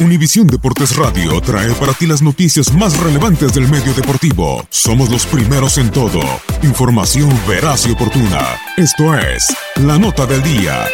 Univisión Deportes Radio trae para ti las noticias más relevantes del medio deportivo. Somos los primeros en todo. Información veraz y oportuna. Esto es La Nota del Día.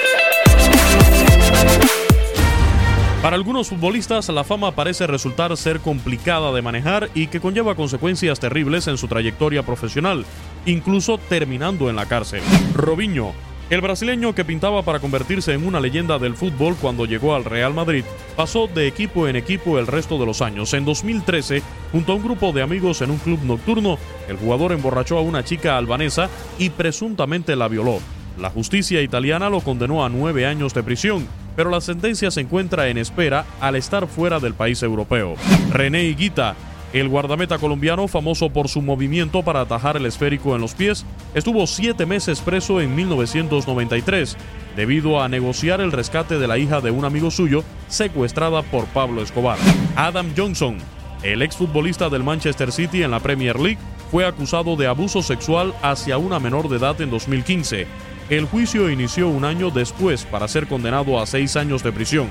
Para algunos futbolistas, la fama parece resultar ser complicada de manejar y que conlleva consecuencias terribles en su trayectoria profesional, incluso terminando en la cárcel. Robinho, el brasileño que pintaba para convertirse en una leyenda del fútbol cuando llegó al Real Madrid, pasó de equipo en equipo el resto de los años. En 2013, junto a un grupo de amigos en un club nocturno, el jugador emborrachó a una chica albanesa y presuntamente la violó. La justicia italiana lo condenó a nueve años de prisión, pero la sentencia se encuentra en espera al estar fuera del país europeo. René Higuita, el guardameta colombiano, famoso por su movimiento para atajar el esférico en los pies, estuvo siete meses preso en 1993 debido a negociar el rescate de la hija de un amigo suyo secuestrada por Pablo Escobar. Adam Johnson, el exfutbolista del Manchester City en la Premier League, fue acusado de abuso sexual hacia una menor de edad en 2015. El juicio inició un año después para ser condenado a seis años de prisión.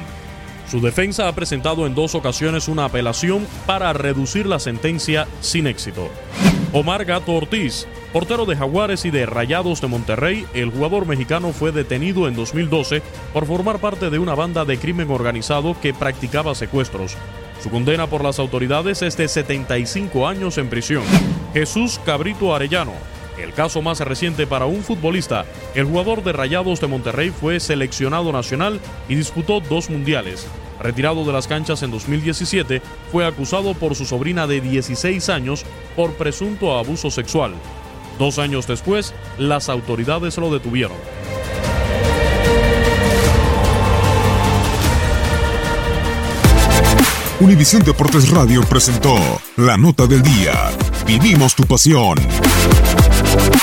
Su defensa ha presentado en dos ocasiones una apelación para reducir la sentencia sin éxito. Omar Gato Ortiz, portero de Jaguares y de Rayados de Monterrey, el jugador mexicano fue detenido en 2012 por formar parte de una banda de crimen organizado que practicaba secuestros. Su condena por las autoridades es de 75 años en prisión. Jesús Cabrito Arellano, el caso más reciente para un futbolista, el jugador de Rayados de Monterrey fue seleccionado nacional y disputó dos mundiales. Retirado de las canchas en 2017, fue acusado por su sobrina de 16 años por presunto abuso sexual. Dos años después, las autoridades lo detuvieron. Univisión Deportes Radio presentó La Nota del Día. Vivimos tu pasión. you.